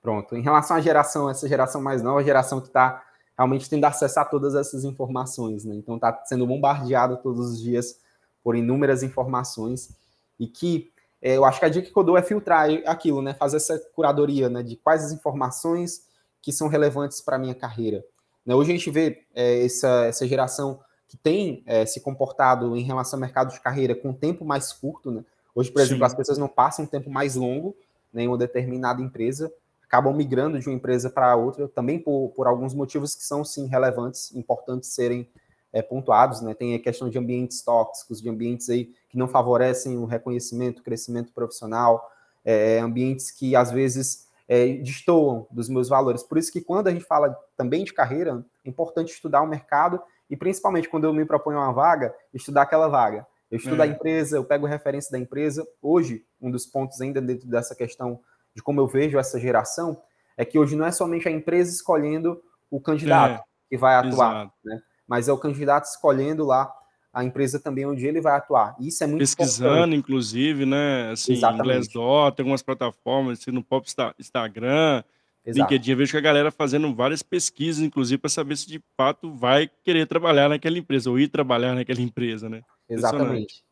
Pronto. Em relação à geração, essa geração mais nova, a geração que está realmente tendo acesso a todas essas informações, né? Então está sendo bombardeado todos os dias por inúmeras informações e que é, eu acho que a dica que eu dou é filtrar aquilo, né? Fazer essa curadoria, né? De quais as informações que são relevantes para a minha carreira. Né? Hoje a gente vê é, essa, essa geração que tem é, se comportado em relação ao mercado de carreira com tempo mais curto, né? Hoje, por exemplo, Sim. as pessoas não passam um tempo mais longo né, em uma determinada empresa, acabam migrando de uma empresa para outra, também por, por alguns motivos que são, sim, relevantes, importantes serem é, pontuados, né? Tem a questão de ambientes tóxicos, de ambientes aí que não favorecem o reconhecimento, o crescimento profissional, é, ambientes que às vezes é, destoam dos meus valores. Por isso que quando a gente fala também de carreira, é importante estudar o mercado e principalmente quando eu me proponho uma vaga, estudar aquela vaga. Eu estudo é. a empresa, eu pego referência da empresa. Hoje, um dos pontos ainda dentro dessa questão de como eu vejo essa geração é que hoje não é somente a empresa escolhendo o candidato é. que vai atuar, né? mas é o candidato escolhendo lá a empresa também onde ele vai atuar. Isso é muito Pesquisando, importante. inclusive, né? Assim, Exatamente. Glassdoor, tem algumas plataformas, assim, no próprio Instagram, Exato. LinkedIn, eu vejo que a galera fazendo várias pesquisas, inclusive, para saber se de fato vai querer trabalhar naquela empresa, ou ir trabalhar naquela empresa, né? Exatamente.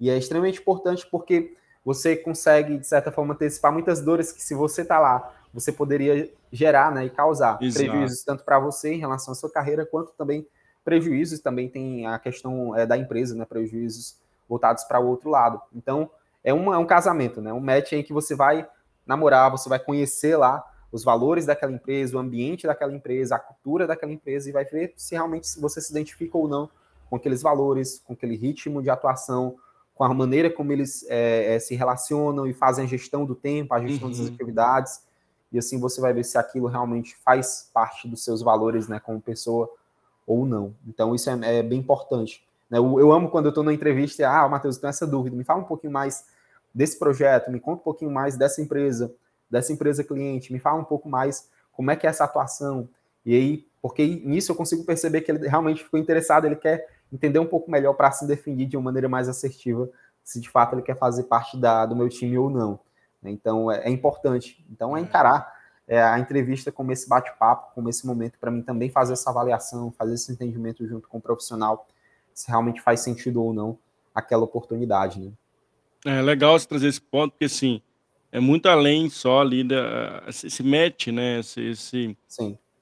E é extremamente importante porque você consegue, de certa forma, antecipar muitas dores que, se você está lá, você poderia gerar né, e causar Exato. prejuízos tanto para você em relação à sua carreira, quanto também prejuízos, também tem a questão é, da empresa, né, prejuízos voltados para o outro lado. Então, é, uma, é um casamento, né, um match em que você vai namorar, você vai conhecer lá os valores daquela empresa, o ambiente daquela empresa, a cultura daquela empresa e vai ver se realmente você se identifica ou não com aqueles valores, com aquele ritmo de atuação, com a maneira como eles é, é, se relacionam e fazem a gestão do tempo, a gestão uhum. das atividades, e assim você vai ver se aquilo realmente faz parte dos seus valores, né, como pessoa ou não. Então isso é, é bem importante. Né? Eu, eu, amo quando eu estou na entrevista e, ah, Matheus, tenho essa dúvida, me fala um pouquinho mais desse projeto, me conta um pouquinho mais dessa empresa, dessa empresa cliente, me fala um pouco mais como é que é essa atuação. E aí, porque nisso eu consigo perceber que ele realmente ficou interessado, ele quer entender um pouco melhor para se definir de uma maneira mais assertiva se de fato ele quer fazer parte da, do meu time ou não. Então é, é importante. Então é encarar é, a entrevista como esse bate-papo, como esse momento para mim também fazer essa avaliação, fazer esse entendimento junto com o profissional, se realmente faz sentido ou não aquela oportunidade, né? É legal você trazer esse ponto, porque assim, é muito além só ali da esse match, né? Esse, esse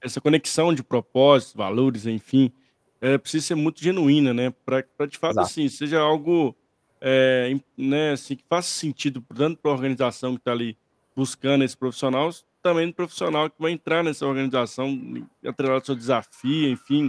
essa conexão de propósitos, valores, enfim, é, precisa ser muito genuína, né? Para de fato Exato. assim seja algo é, né, assim, que faça sentido tanto para a organização que está ali buscando esse profissional, também do profissional que vai entrar nessa organização, atrelado ao seu desafio, enfim,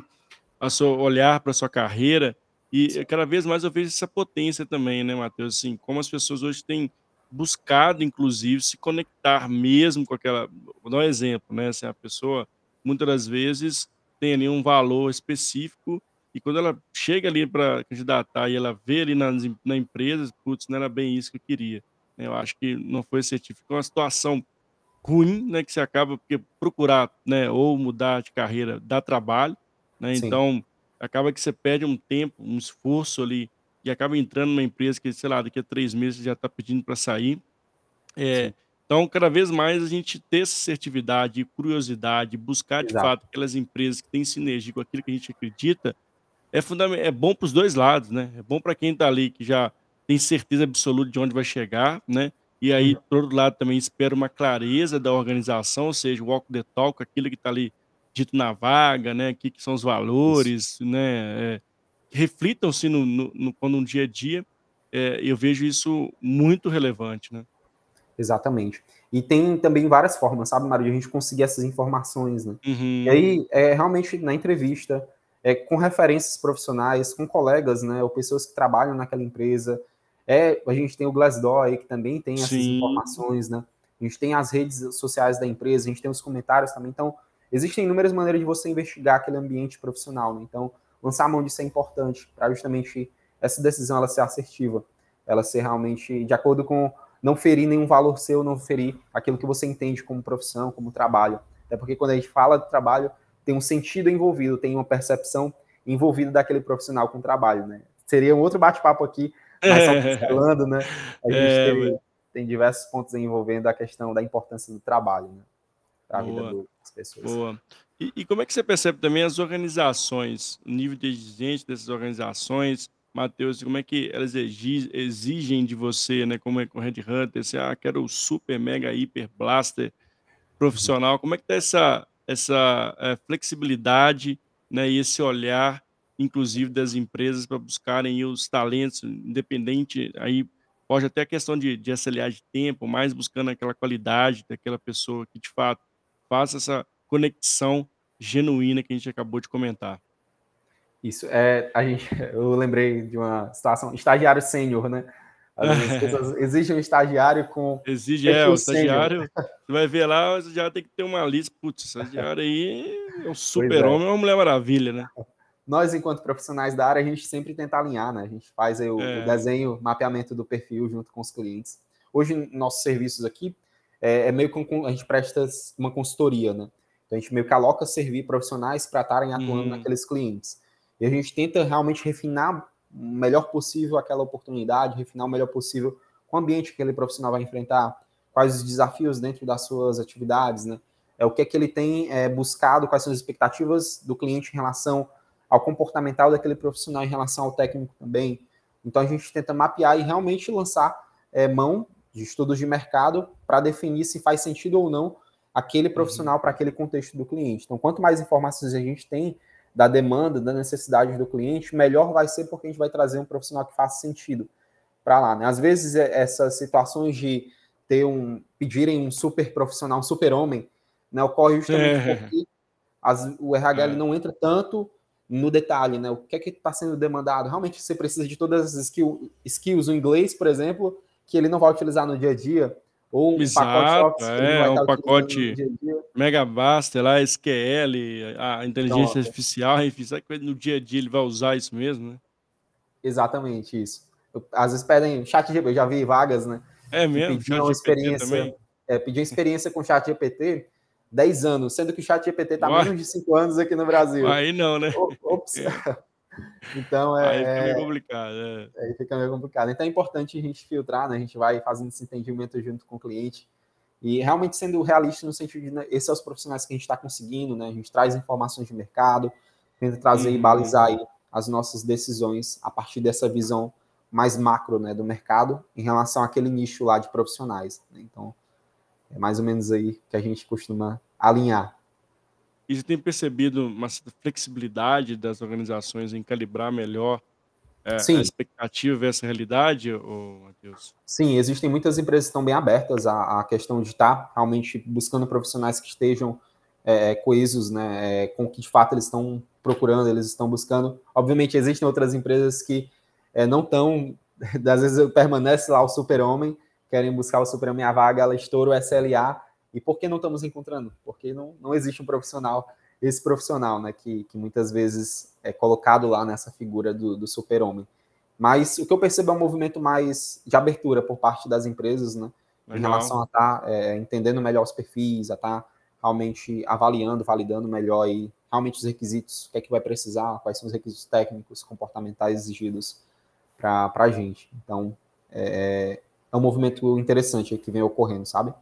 a seu olhar para a sua carreira. E cada vez mais eu vejo essa potência também, né, Matheus? Assim, como as pessoas hoje têm buscado, inclusive, se conectar mesmo com aquela. Vou dar um exemplo, né? Assim, a pessoa, muitas das vezes, tem ali um valor específico e quando ela chega ali para candidatar e ela vê ali na, na empresa, putz, não era bem isso que eu queria. Eu acho que não foi assertivo. Ficou uma situação ruim, né, que você acaba porque procurar, né, ou mudar de carreira dá trabalho, né? Sim. Então, acaba que você perde um tempo, um esforço ali e acaba entrando numa empresa que, sei lá, daqui a três meses já está pedindo para sair. É, então, cada vez mais a gente ter essa assertividade, curiosidade, buscar de Exato. fato aquelas empresas que têm sinergia com aquilo que a gente acredita, é, fundamental, é bom para os dois lados, né? É bom para quem está ali que já tem certeza absoluta de onde vai chegar, né? E aí, uhum. por outro lado, também espera uma clareza da organização, ou seja, o walk the talk, aquilo que está ali dito na vaga, né? O que, que são os valores, isso. né? É, reflitam-se no, no, no, no dia a dia. É, eu vejo isso muito relevante, né? Exatamente. E tem também várias formas, sabe, Mário, de a gente conseguir essas informações, né? Uhum. E aí, é, realmente, na entrevista, é, com referências profissionais, com colegas, né, ou pessoas que trabalham naquela empresa, é, a gente tem o Glassdoor aí, que também tem essas Sim. informações, né? A gente tem as redes sociais da empresa, a gente tem os comentários também. Então, existem inúmeras maneiras de você investigar aquele ambiente profissional, né? Então, lançar a mão disso é importante para justamente essa decisão ela ser assertiva, ela ser realmente de acordo com não ferir nenhum valor seu, não ferir aquilo que você entende como profissão, como trabalho. Até porque quando a gente fala de trabalho, tem um sentido envolvido, tem uma percepção envolvida daquele profissional com o trabalho, né? Seria um outro bate-papo aqui mas só falando, né? A gente é, tem, mas... tem, diversos pontos envolvendo a questão da importância do trabalho, né? Para a vida das pessoas. Boa. E, e, como é que você percebe também as organizações, o nível de exigência dessas organizações, Matheus, como é que elas exigem de você, né? Como é com Red Hunter, você, ah, quero o super, mega, hiper blaster profissional. Como é que tá essa, essa é, flexibilidade né, e esse olhar inclusive das empresas para buscarem os talentos, independente aí Pode até a questão de de de tempo, mais buscando aquela qualidade daquela pessoa que de fato faça essa conexão genuína que a gente acabou de comentar. Isso, é, a gente, eu lembrei de uma situação, estagiário sênior, né? As pessoas exigem um estagiário com. Exige, é, o estagiário. Você vai ver lá, o estagiário tem que ter uma lista. Putz, estagiário aí é um super-homem, é. é uma mulher maravilha, né? Nós, enquanto profissionais da área, a gente sempre tenta alinhar, né? A gente faz o, é. o, desenho, mapeamento do perfil junto com os clientes. Hoje, nossos serviços aqui é, é meio que a gente presta uma consultoria, né? Então, a gente meio que aloca servir profissionais para estarem atuando hum. naqueles clientes. E a gente tenta realmente refinar o melhor possível aquela oportunidade, refinar o melhor possível com o ambiente que aquele profissional vai enfrentar, quais os desafios dentro das suas atividades, né? É o que é que ele tem é, buscado, quais são as expectativas do cliente em relação ao comportamental daquele profissional em relação ao técnico também. Então a gente tenta mapear e realmente lançar é, mão de estudos de mercado para definir se faz sentido ou não aquele profissional uhum. para aquele contexto do cliente. Então, quanto mais informações a gente tem da demanda, da necessidade do cliente, melhor vai ser porque a gente vai trazer um profissional que faça sentido para lá. Né? Às vezes é, essas situações de ter um pedirem um super profissional, um super homem, né, ocorre justamente é. porque as, o RH é. não entra tanto no detalhe, né? O que é que está sendo demandado? Realmente você precisa de todas as skill, skills, o inglês, por exemplo, que ele não vai utilizar no dia a dia, ou um Exato, pacote Office é, um pacote Megabaster lá, SQL, a inteligência Pronto. artificial, enfim, sabe que no dia a dia ele vai usar isso mesmo, né? Exatamente isso. Às vezes pedem chat GPT, eu já vi vagas, né? É mesmo, uma experiência. É, pedir experiência com chat GPT 10 anos, sendo que o chat GPT está menos de 5 anos aqui no Brasil. Aí não, né? Ops. Então é. Aí fica meio complicado. É. Aí fica meio complicado. Então é importante a gente filtrar, né? A gente vai fazendo esse entendimento junto com o cliente. E realmente sendo realista no sentido de né, esses são os profissionais que a gente está conseguindo, né? A gente traz informações de mercado, tenta trazer uhum. e balizar aí as nossas decisões a partir dessa visão mais macro né, do mercado em relação àquele nicho lá de profissionais. Né? Então, é mais ou menos aí que a gente costuma alinhar. E você tem percebido uma flexibilidade das organizações em calibrar melhor é, a expectativa versus a realidade, Matheus? Sim, existem muitas empresas que estão bem abertas à, à questão de estar realmente buscando profissionais que estejam é, é coesos né, é, com o que de fato eles estão procurando, eles estão buscando. Obviamente, existem outras empresas que é, não estão, às vezes permanece lá o super-homem, querem buscar o super-homem a vaga, ela estoura o SLA, e por que não estamos encontrando? Porque não, não existe um profissional, esse profissional, né, que, que muitas vezes é colocado lá nessa figura do, do super-homem. Mas o que eu percebo é um movimento mais de abertura por parte das empresas, né, Legal. em relação a estar tá, é, entendendo melhor os perfis, a estar tá realmente avaliando, validando melhor aí, realmente os requisitos, o que é que vai precisar, quais são os requisitos técnicos, comportamentais exigidos para a gente. Então, é, é um movimento interessante que vem ocorrendo, sabe?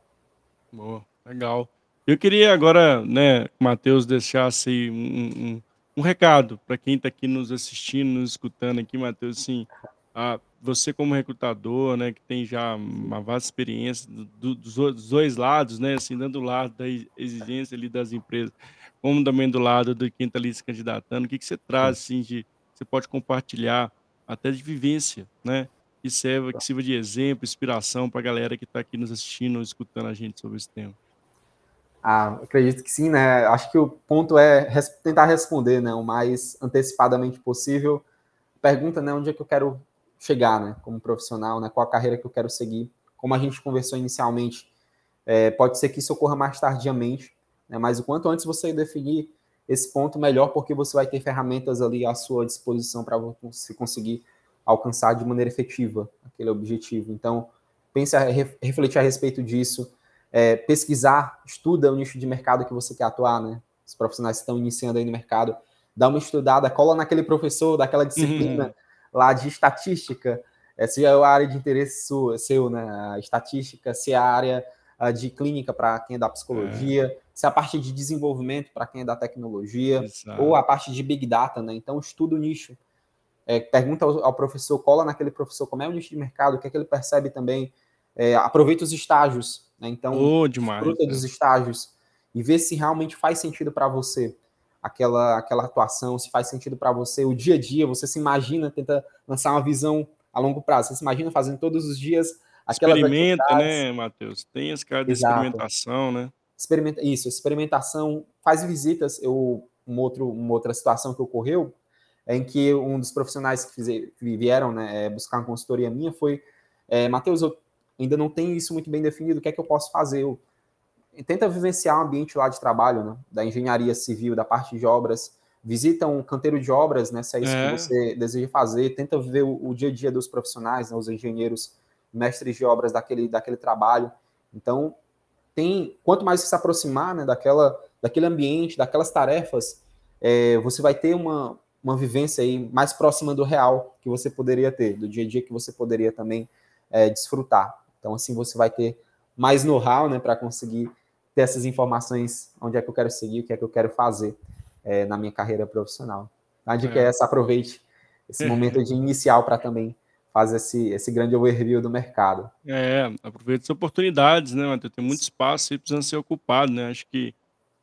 Boa, legal. Eu queria agora, né, Matheus deixasse um, um, um recado para quem está aqui nos assistindo, nos escutando aqui, Matheus, assim, a, você como recrutador, né, que tem já uma vasta experiência do, dos, dos, dois lados, né, assim, dando o lado da exigência ali das empresas, como também do lado de quem está ali se candidatando, o que, que você traz, assim, de, você pode compartilhar até de vivência, né, que que sirva de exemplo, inspiração para a galera que está aqui nos assistindo, escutando a gente sobre esse tema. Ah, acredito que sim, né? Acho que o ponto é res tentar responder, né, o mais antecipadamente possível. Pergunta, né, onde é que eu quero chegar, né, como profissional, né, qual a carreira que eu quero seguir. Como a gente conversou inicialmente, é, pode ser que isso ocorra mais tardiamente, né, mas o quanto antes você definir esse ponto, melhor, porque você vai ter ferramentas ali à sua disposição para você conseguir alcançar de maneira efetiva aquele objetivo. Então, pense a refletir a respeito disso, é, pesquisar, estuda o nicho de mercado que você quer atuar, né? Os profissionais que estão iniciando aí no mercado, dá uma estudada, cola naquele professor daquela disciplina uhum. lá de estatística, é, se é a área de interesse sua, seu, né? A estatística, se é a área uh, de clínica para quem é da psicologia, é. se é a parte de desenvolvimento para quem é da tecnologia, Exato. ou a parte de big data, né? Então, estuda o nicho é, pergunta ao, ao, professor, cola naquele professor como é o nicho de mercado, o que é que ele percebe também, é, aproveita os estágios, né? então, oh, demais, fruta dos estágios e vê se realmente faz sentido para você aquela, aquela atuação, se faz sentido para você o dia a dia, você se imagina, tenta lançar uma visão a longo prazo. Você se imagina fazendo todos os dias aquelas Experimenta, né, Matheus? Tem esse cara de Exato. experimentação, né? Experimenta, isso, experimentação, faz visitas. Eu, um outro, uma outra situação que ocorreu é em que um dos profissionais que, fizer, que vieram né, é, buscar uma consultoria minha foi é, Matheus, eu ainda não tenho isso muito bem definido, o que é que eu posso fazer? Eu, tenta vivenciar o um ambiente lá de trabalho, né, da engenharia civil, da parte de obras, visita um canteiro de obras, né, se é isso é. que você deseja fazer, tenta ver o, o dia a dia dos profissionais, né, os engenheiros, mestres de obras daquele, daquele trabalho. Então, tem quanto mais se aproximar né, daquela, daquele ambiente, daquelas tarefas, é, você vai ter uma, uma vivência aí mais próxima do real que você poderia ter, do dia a dia que você poderia também é, desfrutar. Então, assim, você vai ter mais know-how né, para conseguir ter essas informações, onde é que eu quero seguir, o que é que eu quero fazer é, na minha carreira profissional. A dica é, é essa, aproveite esse momento de inicial para também fazer esse, esse grande overview do mercado. É, aproveite as oportunidades, né, Matheus? Tem muito espaço e precisa ser ocupado, né? Acho que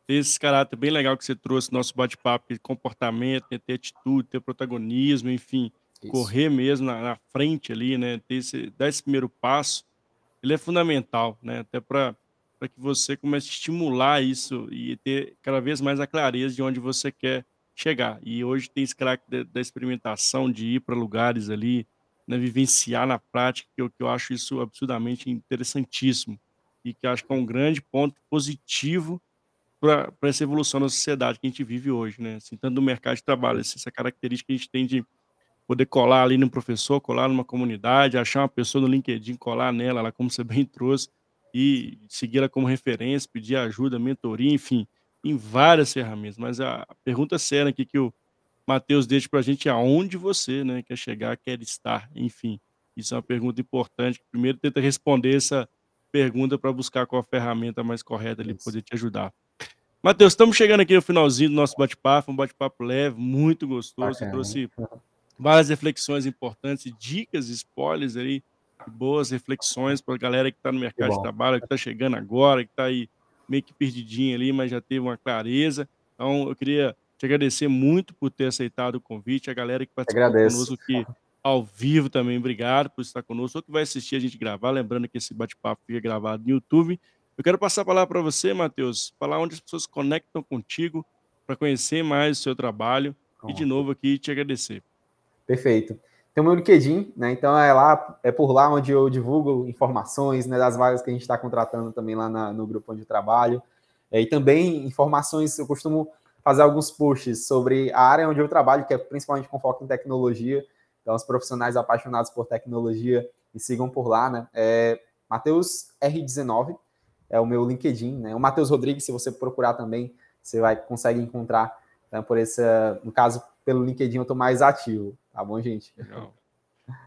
esse caráter bem legal que você trouxe no nosso bate-papo, comportamento, né, ter atitude, ter protagonismo, enfim, Isso. correr mesmo na, na, frente ali, né? Ter esse, dar esse primeiro passo, ele é fundamental, né? Até para para que você comece a estimular isso e ter cada vez mais a clareza de onde você quer chegar. E hoje tem esse crack da, experimentação, de ir para lugares ali, né, vivenciar na prática, que eu, que eu acho isso absurdamente interessantíssimo e que acho que é um grande ponto positivo para essa evolução da sociedade que a gente vive hoje, né? Assim, tanto no mercado de trabalho, essa característica que a gente tem de poder colar ali no professor, colar numa comunidade, achar uma pessoa no LinkedIn, colar nela, lá como você bem trouxe, e seguir ela como referência, pedir ajuda, mentoria, enfim, em várias ferramentas. Mas a pergunta séria aqui que o Matheus deixa para a gente é aonde você né, quer chegar, quer estar, enfim. Isso é uma pergunta importante. Primeiro, tenta responder essa pergunta para buscar qual a ferramenta mais correta ali para poder te ajudar. Matheus, estamos chegando aqui no finalzinho do nosso bate-papo, um bate-papo leve, muito gostoso. Você trouxe várias reflexões importantes, dicas, spoilers aí boas reflexões para a galera que está no mercado de trabalho, que está chegando agora, que está aí meio que perdidinho ali, mas já teve uma clareza. Então, eu queria te agradecer muito por ter aceitado o convite, a galera que participou conosco aqui ao vivo também, obrigado por estar conosco, ou que vai assistir a gente gravar, lembrando que esse bate-papo fica gravado no YouTube. Eu quero passar a palavra para você, Matheus, falar onde as pessoas conectam contigo para conhecer mais o seu trabalho e, de novo, aqui te agradecer. Perfeito. Tem o meu LinkedIn, né? Então é lá, é por lá onde eu divulgo informações né, das vagas que a gente está contratando também lá na, no grupo onde eu trabalho. É, e também informações, eu costumo fazer alguns posts sobre a área onde eu trabalho, que é principalmente com foco em tecnologia. Então, os profissionais apaixonados por tecnologia me sigam por lá, né? É Matheus R19 é o meu LinkedIn, né? O Matheus Rodrigues, se você procurar também, você vai consegue encontrar né, por esse, no caso, pelo LinkedIn eu estou mais ativo. Tá bom, gente? Legal.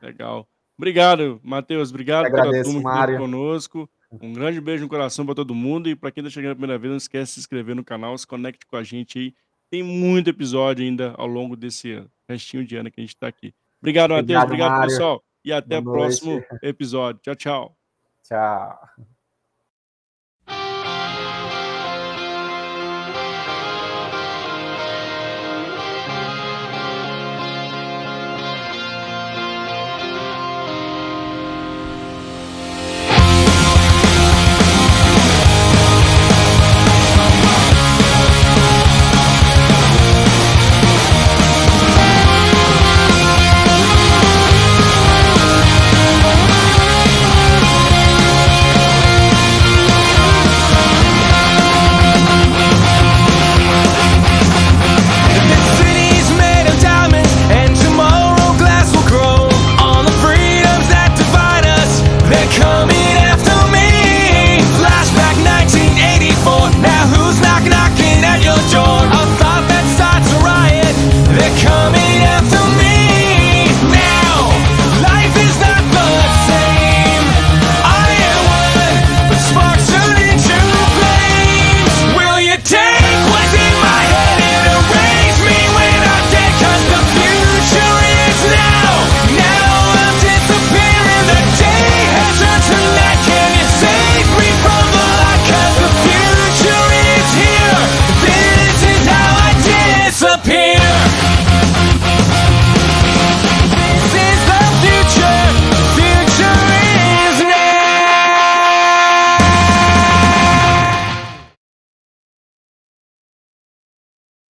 Legal. Obrigado, Matheus. Obrigado pela turma Mário. conosco. Um grande beijo no coração para todo mundo. E para quem está chegando a primeira vez, não esquece de se inscrever no canal, se conecte com a gente aí. Tem muito episódio ainda ao longo desse restinho de ano que a gente está aqui. Obrigado, Matheus. Obrigado, Mário. pessoal. E até o próximo episódio. Tchau, tchau. Tchau.